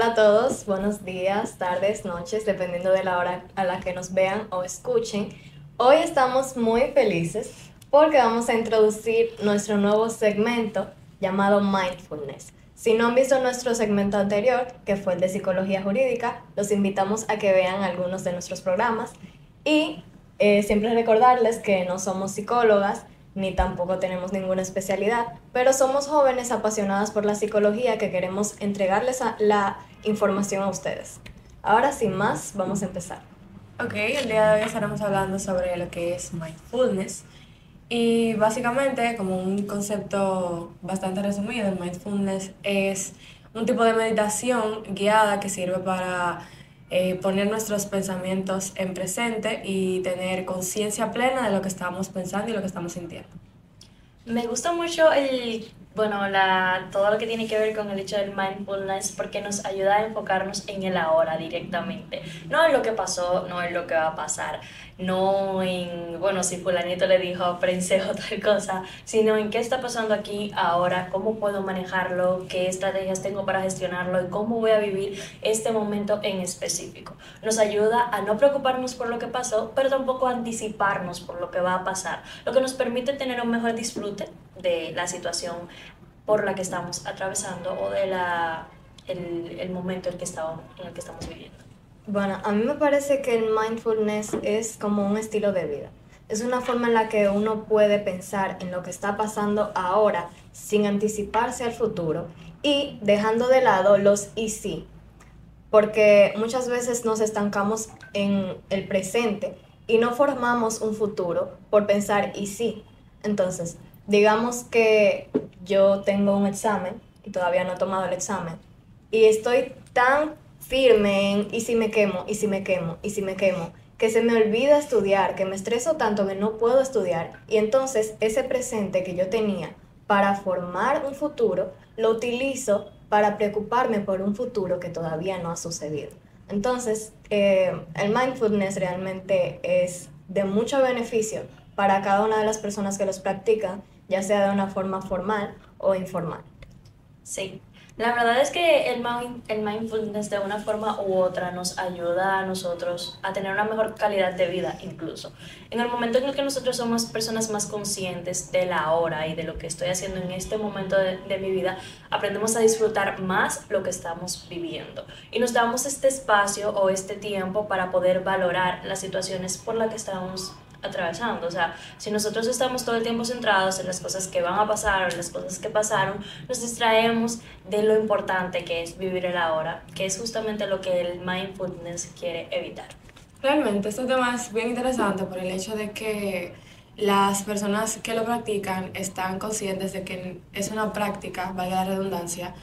Hola a todos, buenos días, tardes, noches, dependiendo de la hora a la que nos vean o escuchen. Hoy estamos muy felices porque vamos a introducir nuestro nuevo segmento llamado Mindfulness. Si no han visto nuestro segmento anterior, que fue el de psicología jurídica, los invitamos a que vean algunos de nuestros programas y eh, siempre recordarles que no somos psicólogas ni tampoco tenemos ninguna especialidad, pero somos jóvenes apasionadas por la psicología que queremos entregarles la información a ustedes. Ahora sin más, vamos a empezar. Ok, el día de hoy estaremos hablando sobre lo que es mindfulness. Y básicamente, como un concepto bastante resumido, el mindfulness es un tipo de meditación guiada que sirve para eh, poner nuestros pensamientos en presente y tener conciencia plena de lo que estamos pensando y lo que estamos sintiendo. Me gusta mucho el bueno, la, todo lo que tiene que ver con el hecho del mindfulness, porque nos ayuda a enfocarnos en el ahora directamente. No en lo que pasó, no en lo que va a pasar, no en, bueno, si fulanito le dijo prensejo tal cosa, sino en qué está pasando aquí ahora, cómo puedo manejarlo, qué estrategias tengo para gestionarlo y cómo voy a vivir este momento en específico. Nos ayuda a no preocuparnos por lo que pasó, pero tampoco a anticiparnos por lo que va a pasar, lo que nos permite tener un mejor disfrute de la situación por la que estamos atravesando o de el momento en el, que estamos, en el que estamos viviendo. Bueno, a mí me parece que el mindfulness es como un estilo de vida. Es una forma en la que uno puede pensar en lo que está pasando ahora sin anticiparse al futuro y dejando de lado los y sí. Porque muchas veces nos estancamos en el presente y no formamos un futuro por pensar y sí. Entonces, digamos que yo tengo un examen y todavía no he tomado el examen y estoy tan firme en y si me quemo, y si me quemo, y si me quemo, que se me olvida estudiar, que me estreso tanto que no puedo estudiar y entonces ese presente que yo tenía para formar un futuro lo utilizo para preocuparme por un futuro que todavía no ha sucedido. Entonces, eh, el mindfulness realmente es de mucho beneficio para cada una de las personas que los practican ya sea de una forma formal o informal. Sí, la verdad es que el, mindfulness de una forma u otra nos ayuda a nosotros a tener una mejor calidad de vida incluso. En el momento en el que nosotros somos personas más conscientes de la hora y de lo que estoy haciendo en este momento de, de mi vida, aprendemos a disfrutar más lo que estamos viviendo y nos damos este espacio o este tiempo para poder valorar las situaciones por las que estamos atravesando. O sea, si nosotros estamos todo el tiempo centrados en las cosas que van a pasar o en las cosas que pasaron, nos distraemos de lo importante que es vivir el ahora, que es justamente lo que el mindfulness quiere evitar. Realmente, este tema es bien interesante por el hecho de que las personas que lo practican están conscientes de que es una práctica, valga la redundancia,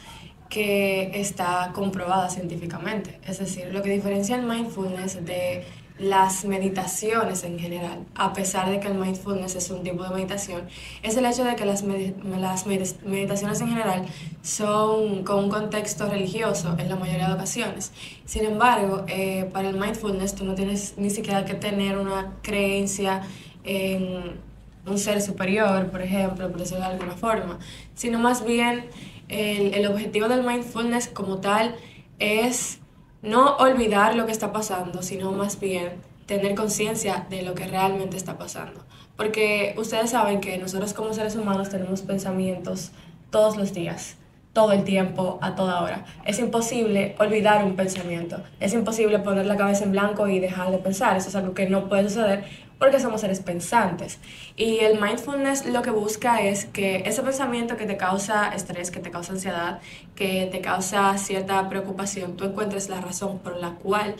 que está comprobada científicamente. Es decir, lo que diferencia el mindfulness de las meditaciones en general, a pesar de que el mindfulness es un tipo de meditación, es el hecho de que las, las meditaciones en general son con un contexto religioso en la mayoría de ocasiones. Sin embargo, eh, para el mindfulness tú no tienes ni siquiera que tener una creencia en un ser superior, por ejemplo, por decirlo de alguna forma, sino más bien el, el objetivo del mindfulness como tal es no olvidar lo que está pasando, sino más bien tener conciencia de lo que realmente está pasando. Porque ustedes saben que nosotros como seres humanos tenemos pensamientos todos los días, todo el tiempo, a toda hora. Es imposible olvidar un pensamiento, es imposible poner la cabeza en blanco y dejar de pensar, eso es algo que no puede suceder porque somos seres pensantes. Y el mindfulness lo que busca es que ese pensamiento que te causa estrés, que te causa ansiedad, que te causa cierta preocupación, tú encuentres la razón por la cual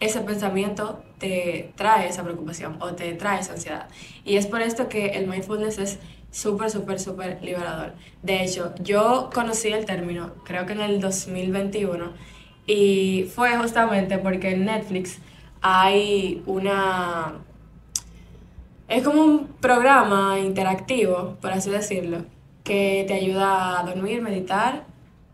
ese pensamiento te trae esa preocupación o te trae esa ansiedad. Y es por esto que el mindfulness es súper, súper, súper liberador. De hecho, yo conocí el término, creo que en el 2021, y fue justamente porque en Netflix hay una es como un programa interactivo, por así decirlo, que te ayuda a dormir, meditar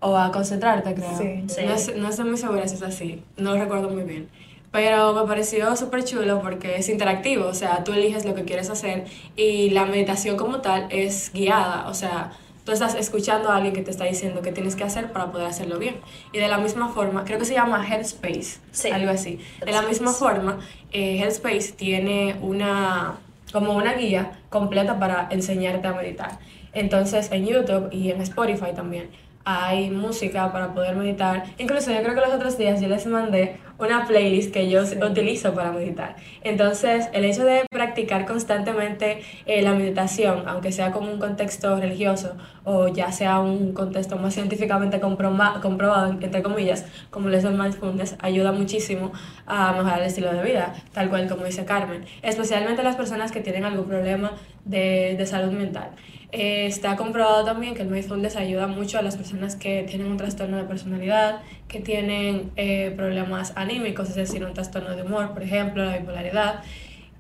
o a concentrarte, creo. Sí, No, no, estoy muy segura si es así, no lo recuerdo muy bien. Pero me pareció súper chulo porque es interactivo, o sea, tú eliges lo que quieres hacer y la meditación como tal es guiada, o sea, tú estás escuchando a alguien que te está diciendo qué tienes que hacer para poder hacerlo bien. Y de la misma forma, creo que se llama Headspace, Sí. algo así. De la misma forma, eh, Headspace tiene una, como una guía completa para enseñarte a meditar. Entonces, en YouTube y en Spotify también hay música para poder meditar. Incluso yo creo que los otros días yo les mandé una playlist que yo utilizo para meditar. Entonces, el hecho de practicar constantemente eh, la meditación, aunque sea como un contexto religioso o ya sea un contexto más científicamente comprobado, entre comillas, como lo es el mindfulness, ayuda muchísimo a mejorar el estilo de vida, tal cual como dice Carmen, especialmente las personas que tienen algún problema de, de salud mental. Eh, está comprobado también que el mindfulness ayuda mucho a las personas que tienen un trastorno de personalidad, que tienen eh, problemas anímicos, es decir, un trastorno de humor, por ejemplo, la bipolaridad.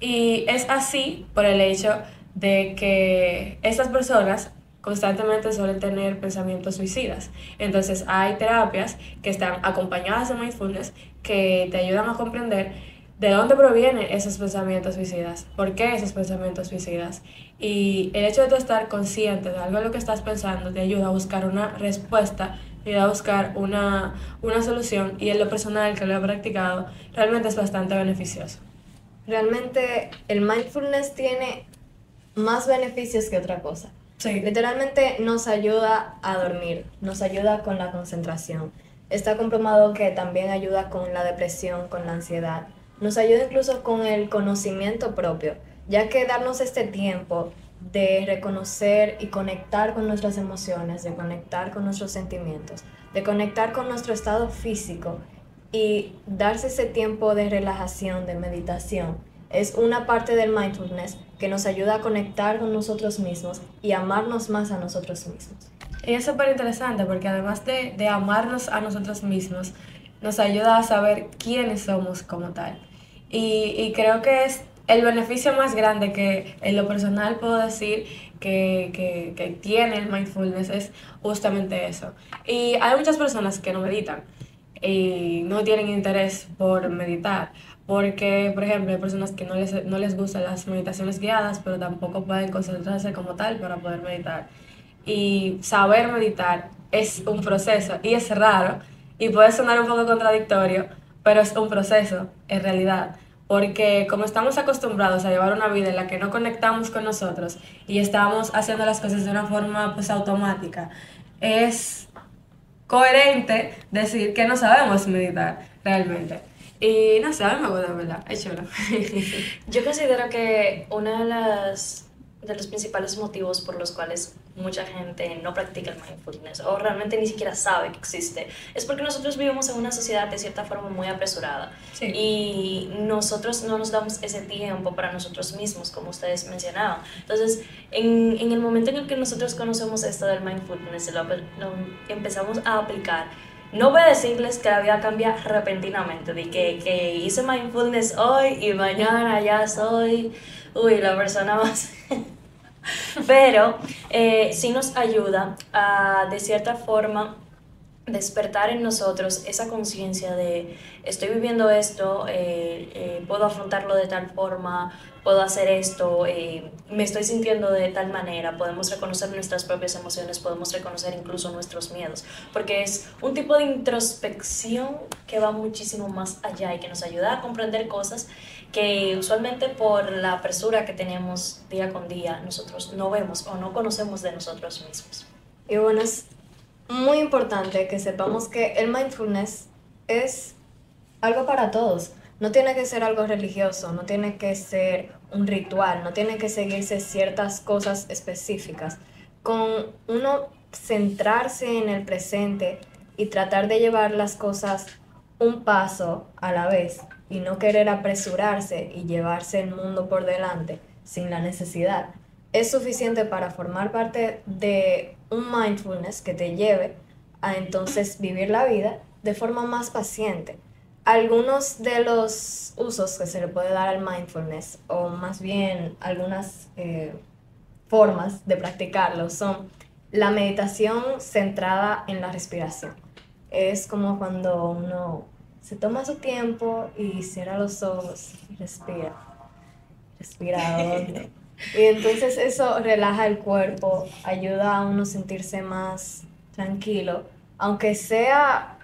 Y es así por el hecho de que estas personas constantemente suelen tener pensamientos suicidas. Entonces hay terapias que están acompañadas de mindfulness que te ayudan a comprender de dónde provienen esos pensamientos suicidas, por qué esos pensamientos suicidas. Y el hecho de estar consciente de algo de lo que estás pensando te ayuda a buscar una respuesta, ayuda a buscar una, una solución y en lo personal que lo he practicado realmente es bastante beneficioso. Realmente el mindfulness tiene más beneficios que otra cosa. Sí. Literalmente nos ayuda a dormir, nos ayuda con la concentración. Está comprobado que también ayuda con la depresión, con la ansiedad. Nos ayuda incluso con el conocimiento propio, ya que darnos este tiempo de reconocer y conectar con nuestras emociones, de conectar con nuestros sentimientos, de conectar con nuestro estado físico y darse ese tiempo de relajación, de meditación, es una parte del mindfulness que nos ayuda a conectar con nosotros mismos y amarnos más a nosotros mismos. Y es súper interesante porque además de, de amarnos a nosotros mismos, nos ayuda a saber quiénes somos como tal. Y, y creo que es el beneficio más grande que en lo personal puedo decir que, que, tiene el mindfulness es justamente eso. Y hay muchas personas que no meditan y no tienen interés por meditar. Porque, por ejemplo, hay personas que no les, no les gustan las meditaciones guiadas, pero tampoco pueden concentrarse como tal para poder meditar. Y saber meditar es un proceso y es raro y puede sonar un poco contradictorio, pero es un proceso en realidad. Porque como estamos acostumbrados a llevar una vida en la que no conectamos con nosotros y estamos haciendo las cosas de una forma pues automática, es coherente decir que no sabemos meditar realmente. Y no sé, me gusta, ¿verdad? Es chulo. Yo considero que uno de, las, de los principales motivos por los cuales mucha gente no practica el mindfulness o realmente ni siquiera sabe que existe es porque nosotros vivimos en una sociedad de cierta forma muy apresurada Sí. y nosotros no nos damos ese tiempo para nosotros mismos, como ustedes mencionaban. Entonces, en, en el momento en el que nosotros conocemos esto del mindfulness, lo, lo empezamos a aplicar, no voy a decirles que la vida cambia repentinamente, de que, hice mindfulness hoy y mañana ya soy, uy, la persona más... Pero eh, sí nos ayuda a, de cierta forma, despertar en nosotros esa conciencia de estoy viviendo esto, eh, eh, puedo afrontarlo de tal forma, puedo hacer esto, eh, me estoy sintiendo de tal manera, podemos reconocer nuestras propias emociones, podemos reconocer incluso nuestros miedos, porque es un tipo de introspección que va muchísimo más allá y que nos ayuda a comprender cosas que usualmente por la apresura que tenemos día con día nosotros no vemos o no conocemos de nosotros mismos. Y bueno, es muy importante que sepamos que el mindfulness es algo para todos. No tiene que ser algo religioso, no tiene que ser un ritual, no tiene que seguirse ciertas cosas específicas. Con uno centrarse en el presente y tratar de llevar las cosas un paso a la vez y no querer apresurarse y llevarse el mundo por delante sin la necesidad, es suficiente para formar parte de un mindfulness que te lleve a entonces vivir la vida de forma más paciente. Algunos de los usos que se le puede dar al mindfulness, o más bien algunas eh, formas de practicarlo, son la meditación centrada en la respiración. Es como cuando uno se toma su tiempo y cierra los ojos y respira. Respira. Y entonces eso relaja el cuerpo, ayuda a uno sentirse más tranquilo, aunque sea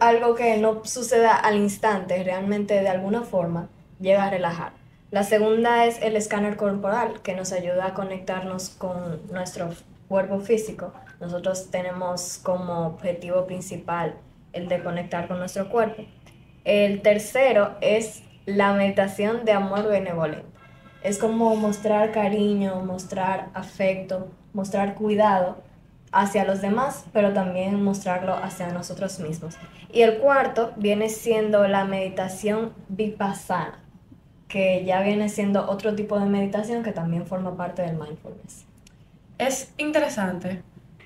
algo que no suceda al instante, realmente de alguna forma llega a relajar. La segunda es el escáner corporal, que nos ayuda a conectarnos con nuestro cuerpo físico. Nosotros tenemos como objetivo principal el de conectar con nuestro cuerpo. El tercero es la meditación de amor benevolente. Es como mostrar cariño, mostrar afecto, mostrar cuidado hacia los demás, pero también mostrarlo hacia nosotros mismos. Y el cuarto viene siendo la meditación vipassana, que ya viene siendo otro tipo de meditación que también forma parte del mindfulness. Es interesante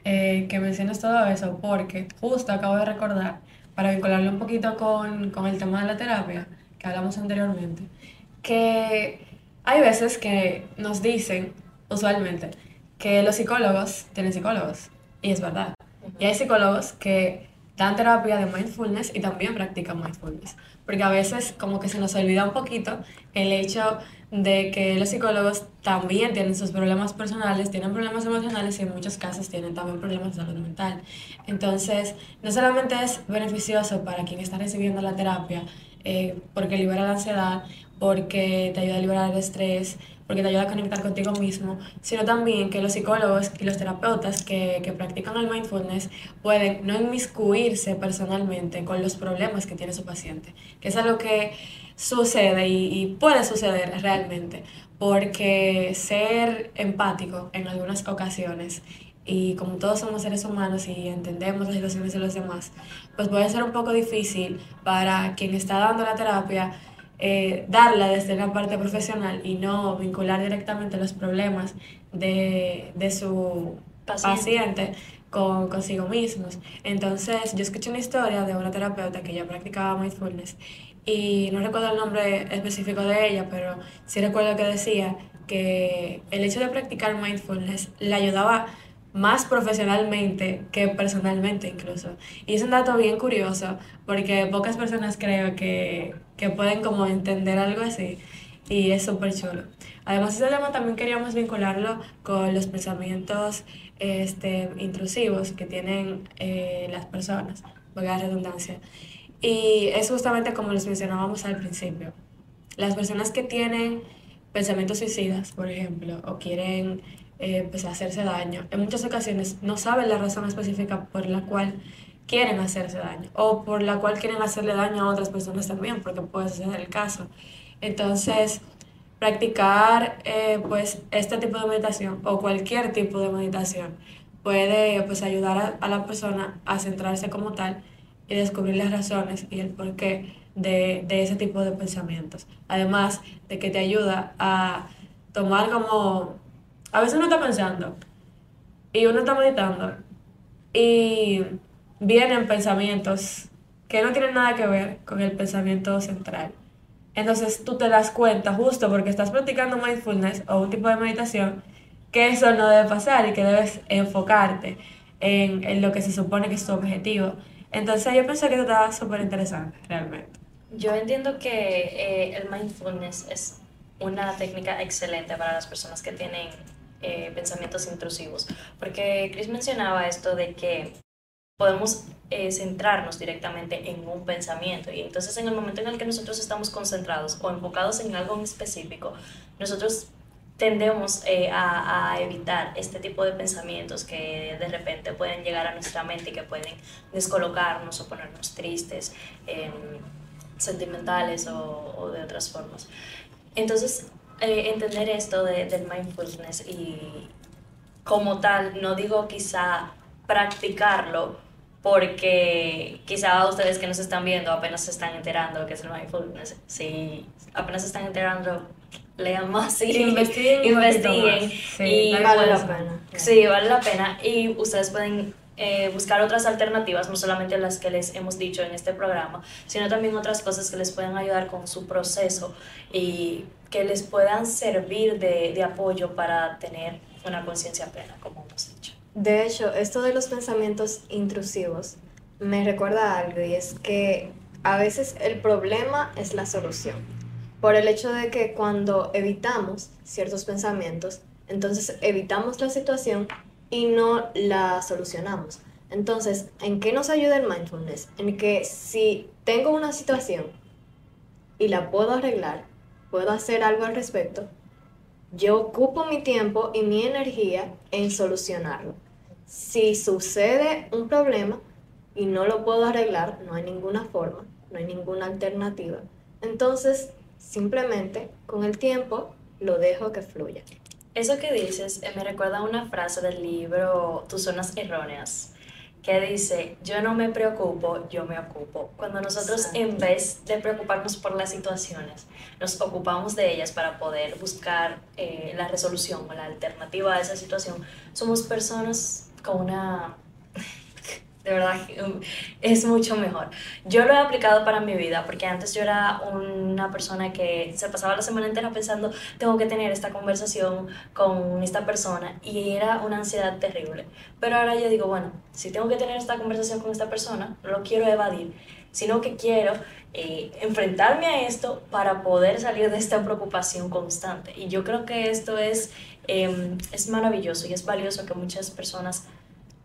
eh, que menciones todo eso porque justo acabo de recordar, para vincularlo un poquito con, con el tema de la terapia que hablamos anteriormente, que hay veces que nos dicen, usualmente, que los psicólogos tienen psicólogos, y es verdad. Y hay psicólogos que dan terapia de mindfulness y también practican mindfulness, porque a veces como que se nos olvida un poquito el hecho de que los psicólogos también tienen sus problemas personales, tienen problemas emocionales y en muchos casos tienen también problemas de salud mental. Entonces, no solamente es beneficioso para quien está recibiendo la terapia, eh, porque libera la ansiedad, porque te ayuda a liberar el estrés, porque te ayuda a conectar contigo mismo, sino también que los psicólogos y los terapeutas que, que practican el mindfulness pueden no inmiscuirse personalmente con los problemas que tiene su paciente, que es algo que sucede y, y puede suceder realmente, porque ser empático en algunas ocasiones y como todos somos seres humanos y entendemos las situaciones de los demás, pues puede ser un poco difícil para quien está dando la terapia eh, darla desde la parte profesional y no vincular directamente los problemas de, de su paciente, con consigo mismos. Entonces, yo escuché una historia de una terapeuta que ya practicaba mindfulness y no recuerdo el nombre específico de ella, pero sí recuerdo que decía que el hecho de practicar mindfulness le ayudaba más profesionalmente que personalmente incluso. Y es un dato bien curioso porque pocas personas creo que, que pueden como entender algo así y es súper chulo. Además, ese tema también queríamos vincularlo con los pensamientos este, intrusivos que tienen eh, las personas, por la redundancia. Y es justamente como les mencionábamos al principio. Las personas que tienen pensamientos suicidas, por ejemplo, o quieren eh, pues hacerse daño. En muchas ocasiones no saben la razón específica por la cual quieren hacerse daño o por la cual quieren hacerle daño a otras personas también, porque puede ser el caso. Entonces, practicar eh, pues este tipo de meditación o cualquier tipo de meditación puede pues ayudar a, a, la persona a centrarse como tal y descubrir las razones y el porqué de, de ese tipo de pensamientos. Además de que te ayuda a tomar como a veces uno está pensando y uno está meditando y vienen pensamientos que no tienen nada que ver con el pensamiento central. Entonces tú te das cuenta justo porque estás practicando mindfulness o un tipo de meditación que eso no debe pasar y que debes enfocarte en, en lo que se supone que es tu objetivo. Entonces yo pensé que eso estaba súper interesante realmente. Yo entiendo que eh, el mindfulness es una técnica excelente para las personas que tienen eh, pensamientos intrusivos. Porque Chris mencionaba esto de que podemos eh, centrarnos directamente en un pensamiento y entonces en el momento en el que nosotros estamos concentrados o enfocados en algo en específico, nosotros tendemos eh, a, evitar este tipo de pensamientos que de repente pueden llegar a nuestra mente y que pueden descolocarnos o ponernos tristes, eh, sentimentales o, de otras formas. Entonces, eh, entender esto de, del mindfulness y como tal, no digo quizá practicarlo, porque quizá ustedes que nos están viendo apenas se están enterando que es el mindfulness. Si apenas se están enterando, lean más y investiguen. investiguen sí, y vale la pena. Sí, vale la pena. Y ustedes pueden eh, buscar otras alternativas, no solamente las que les hemos dicho en este programa, sino también otras cosas que les puedan ayudar con su proceso y que les puedan servir de, de apoyo para tener una conciencia plena, como hemos dicho. De hecho, esto de los pensamientos intrusivos me recuerda algo y es que a veces el problema es la solución. por el hecho de que cuando evitamos ciertos pensamientos, entonces evitamos la situación y no la solucionamos. Entonces, ¿en qué nos ayuda el mindfulness? En que si tengo una situación y la puedo arreglar, puedo hacer algo al respecto, yo ocupo mi tiempo y mi energía en solucionarlo. Si sucede un problema y no lo puedo arreglar, no hay ninguna forma, no hay ninguna alternativa. Entonces, simplemente con el tiempo lo dejo que fluya. Eso que dices eh, me recuerda a una frase del libro Tus zonas erróneas, que dice, yo no me preocupo, yo me ocupo. Cuando nosotros en vez de preocuparnos por las situaciones, nos ocupamos de ellas para poder buscar eh, la resolución o la alternativa a esa situación, somos personas con una de verdad um, es mucho mejor. Yo lo he aplicado para mi vida porque antes yo era una persona que se pasaba la semana entera pensando, tengo que tener esta conversación con esta persona y era una ansiedad terrible. Pero ahora yo digo, bueno, si tengo que tener esta conversación con esta persona, no lo quiero evadir, sino que quiero eh, enfrentarme a esto para poder salir de esta preocupación constante. Y yo creo que esto es, em, es maravilloso y es valioso que muchas personas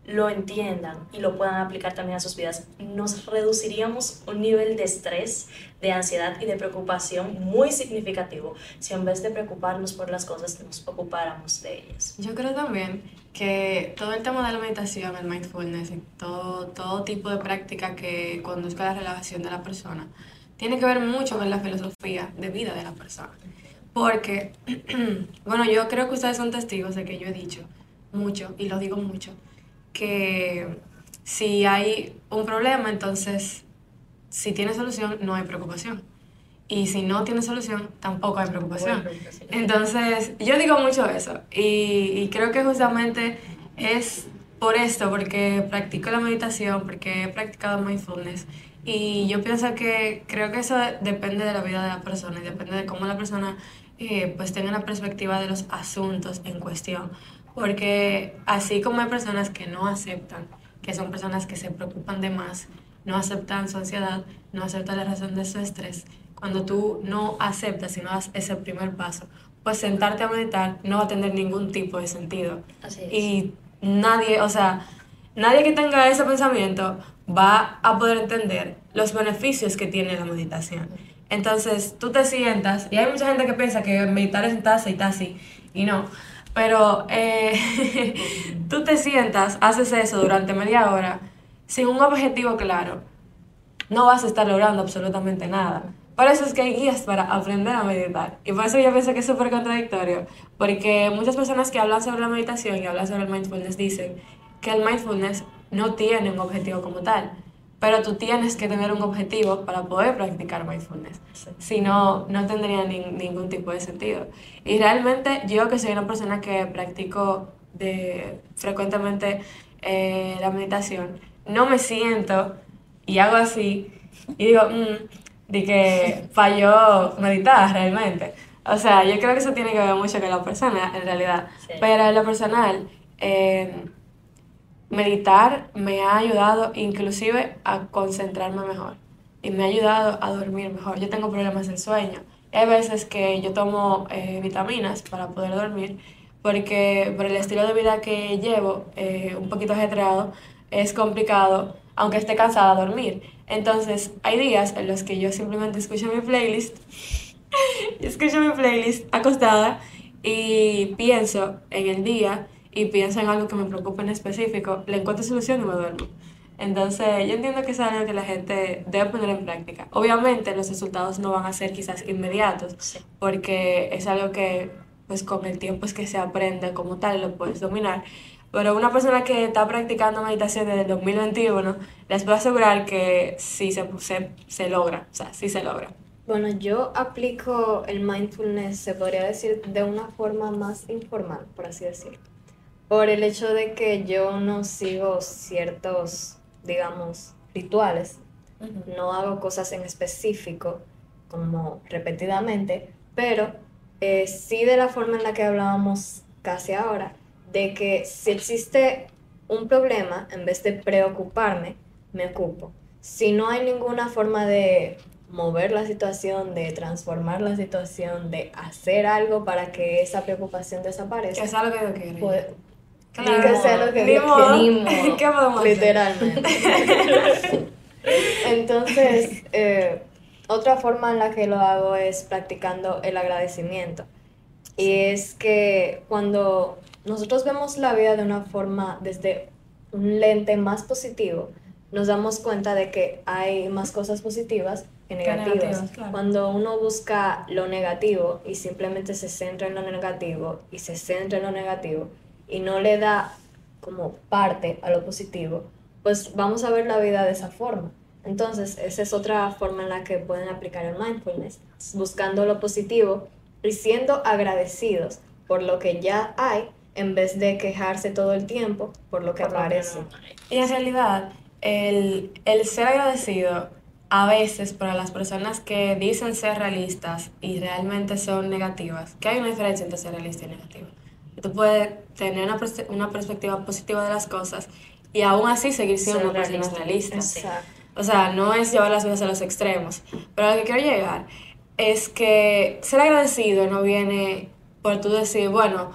lo entiendan y lo puedan aplicar también a sus vidas, nos reduciríamos un nivel de estrés, de ansiedad y de preocupación muy significativo si en vez de preocuparnos por las cosas nos ocupáramos de ellas. Yo creo también que todo el tema de la meditación, el mindfulness todo, todo tipo de práctica que conduzca a la relajación de la persona, tiene que ver mucho con la filosofía de vida de la persona. Porque, bueno, yo creo que ustedes son testigos de que yo he dicho mucho, y lo digo mucho, que si hay un problema, entonces si tiene solución, no hay preocupación. Y si no tiene solución, tampoco hay preocupación. Entonces, yo digo mucho eso. Y, creo que justamente es por esto, porque practico la meditación, porque he practicado mindfulness. Y yo pienso que creo que eso depende de la vida de la persona y depende de cómo la persona eh, pues tenga una perspectiva de los asuntos en cuestión. Porque así como hay personas que no aceptan, que son personas que se preocupan de más, no aceptan su ansiedad, no aceptan la razón de su estrés, cuando tú no aceptas y no das ese primer paso, pues sentarte a meditar no va a tener ningún tipo de sentido. Así es. Y nadie, o sea, nadie que tenga ese pensamiento va a poder entender los beneficios que tiene la meditación. Entonces, tú te sientas, y hay mucha gente que piensa que meditar es sentarse y así, y no. Pero eh, tú te sientas, haces eso durante media hora sin un objetivo claro, no vas a estar logrando absolutamente nada. Por eso es que hay guías para aprender a meditar. Y por eso yo pienso que es súper contradictorio, porque muchas personas que hablan sobre la meditación y hablan sobre el mindfulness dicen que el mindfulness no tiene un objetivo como tal pero tú tienes que tener un objetivo para poder practicar mindfulness. Si no, no tendría ningún tipo de sentido. Y realmente yo que soy una persona que practico de, frecuentemente eh, la meditación, no me siento y hago así y digo, mmm, de que falló meditar realmente. O sea, yo creo que eso tiene que ver mucho con la persona, en realidad. Pero en lo personal, eh, meditar me ha ayudado inclusive a concentrarme mejor y me ha ayudado a dormir mejor. Yo tengo problemas de sueño. Hay veces que yo tomo eh, vitaminas para poder dormir porque por el estilo de vida que llevo, eh, un poquito ajetreado, es complicado, aunque esté cansada, dormir. Entonces, hay días en los que yo simplemente escucho mi playlist, escucho mi playlist acostada y pienso en el día y pienso en algo que me preocupa en específico, le encuentro solución y me duermo. Entonces, yo entiendo que es algo que la gente debe poner en práctica. Obviamente, los resultados no van a ser quizás inmediatos, porque es algo que, pues, con el tiempo es que se aprende como tal, lo puedes dominar. Pero una persona que está practicando meditación desde el 2021, les puedo asegurar que sí se, se, se logra, o sea, sí se logra. Bueno, yo aplico el mindfulness, se podría decir, de una forma más informal, por así decirlo por el hecho de que yo no sigo ciertos, digamos, rituales, no hago cosas en específico como repetidamente, pero eh, sí de la forma en la que hablábamos casi ahora, de que si existe un problema, en vez de preocuparme, me ocupo. Si no hay ninguna forma de mover la situación, de transformar la situación, de hacer algo para que esa preocupación desaparezca. Que sea lo que yo quiero. Pues, Claro. que sea lo que Dios modo. ¿Qué podemos? Literalmente. Entonces, eh, otra forma en la que lo hago es practicando el agradecimiento. Y es que cuando nosotros vemos la vida de una forma desde un lente más positivo, nos damos cuenta de que hay más cosas positivas que Que negativas. negativas, claro. Cuando uno busca lo negativo y simplemente se centra en lo negativo y se centra en lo negativo y no le da como parte a lo positivo, pues vamos a ver la vida de esa forma. Entonces, esa es otra forma en la que pueden aplicar el mindfulness, buscando lo positivo y siendo agradecidos por lo que ya hay en vez de quejarse todo el tiempo por lo que Por lo que aparece. no. Y en realidad, el, el ser agradecido a veces para las personas que dicen ser realistas y realmente son negativas, que hay una diferencia entre ser realista y negativo. Tú puedes tener una, una perspectiva positiva de las cosas y aún así seguir siendo Ser una persona realista. Exacto. O sea, no es llevar las cosas a los extremos. Pero a lo que quiero llegar es que ser agradecido no viene por tú decir, bueno,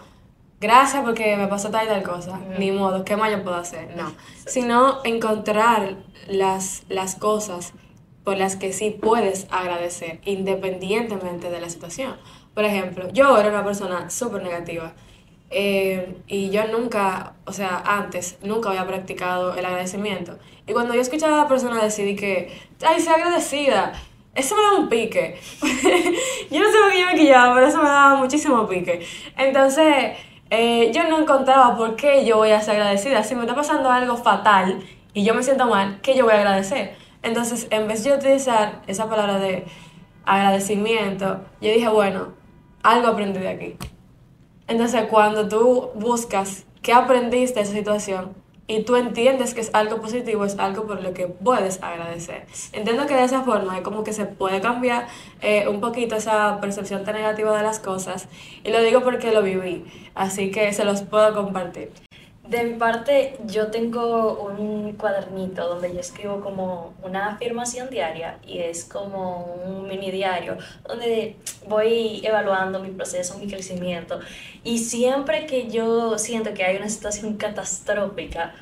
gracias porque me pasó tal y tal cosa. Ni modo, ¿qué más yo puedo hacer? No. Sino encontrar las, las cosas por las que sí puedes agradecer, independientemente de la situación. Por ejemplo, yo era una persona súper negativa. Eh, y yo nunca, o sea, antes, nunca había practicado el agradecimiento. Y cuando yo escuchaba a la persona decir que, ay, sea agradecida, eso me da un pique. yo no sé por qué yo me quillaba, pero eso me daba muchísimo pique. Entonces, eh, yo no encontraba por qué yo voy a ser agradecida. Si me está pasando algo fatal y yo me siento mal, ¿qué yo voy a agradecer? Entonces, en vez de yo utilizar esa palabra de agradecimiento, yo dije, bueno, algo aprendí de aquí. Entonces, cuando tú buscas qué aprendiste de esa situación y tú entiendes que es algo positivo, es algo por lo que puedes agradecer. Entiendo que de esa forma es como que se puede cambiar eh, un poquito esa percepción tan negativa de las cosas. Y lo digo porque lo viví, así que se los puedo compartir. De mi parte, yo tengo un cuadernito donde yo escribo como una afirmación diaria y es como un mini diario donde voy evaluando mi proceso, mi crecimiento. Y siempre que yo siento que hay una situación catastrófica,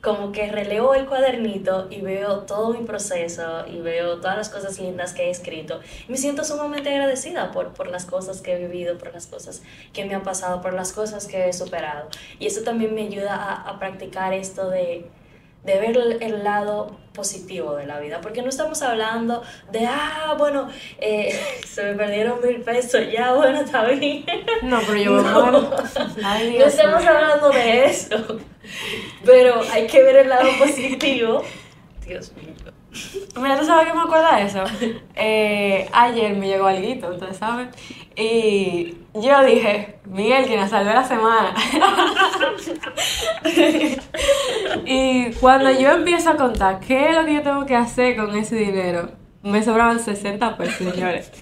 como que releo el cuadernito y veo todo mi proceso y veo todas las cosas lindas que he escrito. Me siento sumamente agradecida por, por las cosas que he vivido, por las cosas que me han pasado, por las cosas que he superado. Y eso también me ayuda a, a practicar esto de, de ver el, lado positivo de la vida, porque no estamos hablando de, ah, bueno, eh, se me perdieron mil pesos, ya, bueno, está bien. No, pero yo me No. No Dios estamos hablando de eso, pero hay que ver el lado positivo. Dios mío. Mira, ¿tú sabes qué me acuerda de eso? Eh, ayer me llegó algo, ustedes saben. Y yo dije, Miguel, que nos salve la semana. y cuando yo empiezo a contar qué es lo que yo tengo que hacer con ese dinero, me sobraban 60 pesos, señores.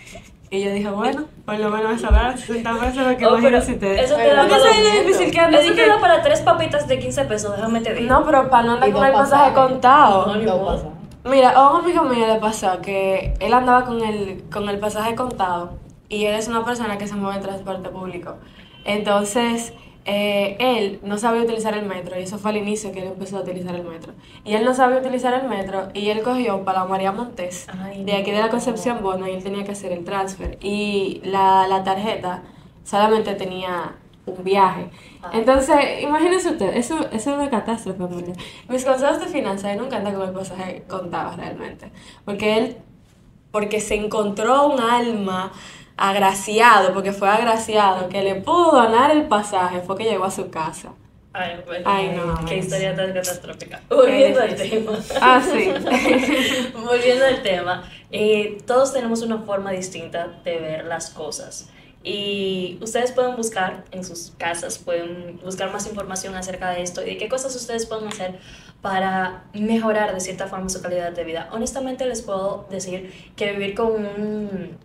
Y yo dije, bueno, por lo menos me sobraron 60 pesos porque Oh, pero imagínense ustedes. eso te da para eso difícil que te que- da para tres papitas de 15 pesos, déjame te digo. No, pero para no andar con el pasaje contado. No, No pasa. Mira, a un amigo mío le pasó que él andaba con el, con el pasaje contado y él es una persona que se mueve en transporte público. Entonces, eh, él no sabía utilizar el metro y eso fue al inicio que él empezó a utilizar el metro. Y él no sabía utilizar el metro y él cogió para María Montes Ay, de aquí de la. Concepción Bono y él tenía que hacer el transfer. Y la, la tarjeta solamente tenía un viaje. Ay. Entonces, imagínense usted, eso, eso es una catástrofe, familia. Mis consejos de finanzas, él nunca anda con el pasaje contado realmente. Porque él, porque se encontró un alma agraciado, porque fue agraciado, que le pudo donar el pasaje, fue que llegó a su casa. Ay, bueno, Ay, no, qué historia tan catastrófica. Volviendo al tema. Ah, sí. Volviendo al tema, eh, todos tenemos una forma distinta de ver las cosas. Y ustedes pueden buscar en sus casas, pueden buscar más información acerca de esto y de qué cosas ustedes pueden hacer para mejorar de cierta forma su calidad de vida. Honestamente les puedo decir que vivir con un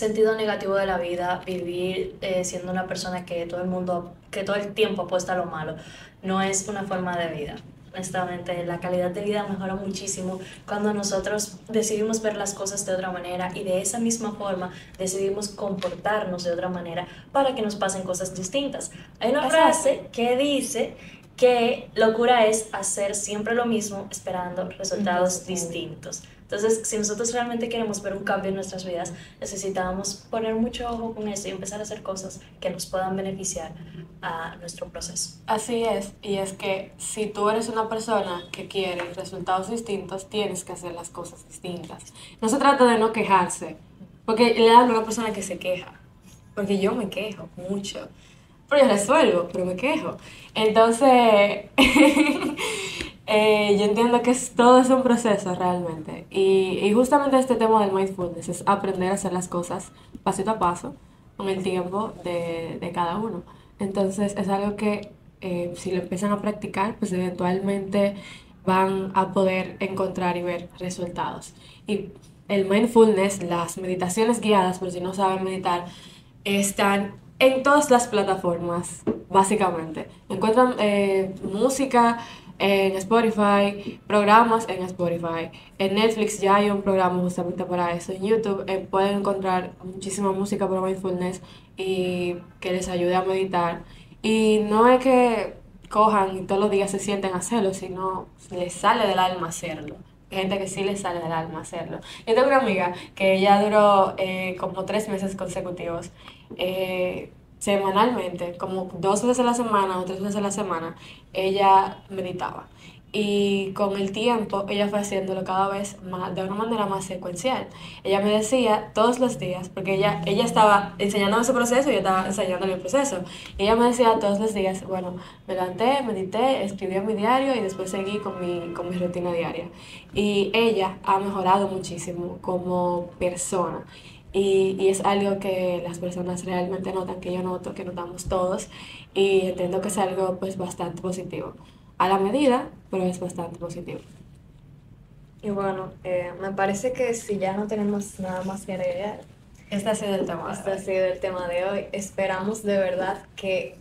sentido negativo de la vida, vivir eh, siendo una persona que todo el mundo, que todo el tiempo apuesta a lo malo, no es una forma de vida. honestamente. La calidad de vida mejora muchísimo cuando nosotros decidimos ver las cosas de otra manera y de esa misma forma decidimos comportarnos de otra manera para que nos pasen cosas distintas. Hay una frase que dice que locura es hacer siempre lo mismo esperando resultados distintos. Entonces, si nosotros realmente queremos ver un cambio en nuestras vidas, necesitamos poner mucho ojo con eso y empezar a hacer cosas que nos puedan beneficiar a nuestro proceso. Así es, y es que si tú eres una persona que quiere resultados distintos, tienes que hacer las cosas distintas. No se trata de no quejarse, porque le dan a una persona que se queja, porque yo me quejo mucho. Pero yo resuelvo, pero me quejo. Entonces, Eh, yo entiendo que es, todo es un proceso realmente. Y, y, justamente este tema del mindfulness es aprender a hacer las cosas pasito a paso, con el tiempo de, de cada uno. Entonces es algo que eh, si lo empiezan a practicar, pues eventualmente van a poder encontrar y ver resultados. Y el mindfulness, las meditaciones guiadas, por si no saben meditar, están en todas las plataformas, básicamente. Encuentran eh, música en Spotify, programas en Spotify. En Netflix ya hay un programa justamente para eso. En YouTube eh, pueden encontrar muchísima música para mindfulness y que les ayude a meditar. Y no es que cojan y todos los días se sienten a hacerlo, sino les sale del alma hacerlo. Hay gente que sí les sale del alma hacerlo. Yo tengo una amiga que ya duró eh, como tres meses consecutivos. Eh, semanalmente, como dos veces a la semana o tres veces a la semana, ella meditaba. Y con el tiempo ella fue haciéndolo cada vez más, de una manera más secuencial. Ella me decía todos los días, porque ella, ella estaba enseñándome su proceso y yo estaba enseñándole el proceso. Ella me decía todos los días, bueno, me levanté, medité, escribí en mi diario y después seguí con mi, con mi rutina diaria. Y ella ha mejorado muchísimo como persona. Y, y, es algo que las personas realmente notan, que yo noto, que notamos todos, y entiendo que es algo pues bastante positivo. A la medida, pero es bastante positivo. Y bueno, eh, me parece que si ya no tenemos nada más que agregar, este ha sido el tema. Este ha sido el tema de hoy. Esperamos de verdad que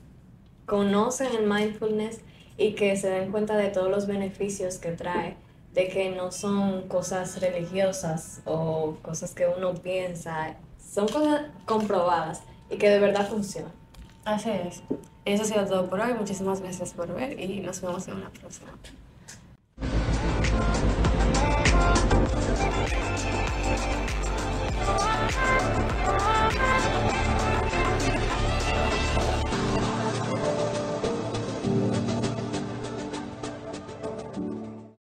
conocen el mindfulness y que se den cuenta de todos los beneficios que trae de que no son cosas religiosas o cosas que uno piensa, son cosas comprobadas y que de verdad funcionan. Así es. Eso ha sido todo por hoy. Muchísimas gracias por ver y nos vemos en una próxima.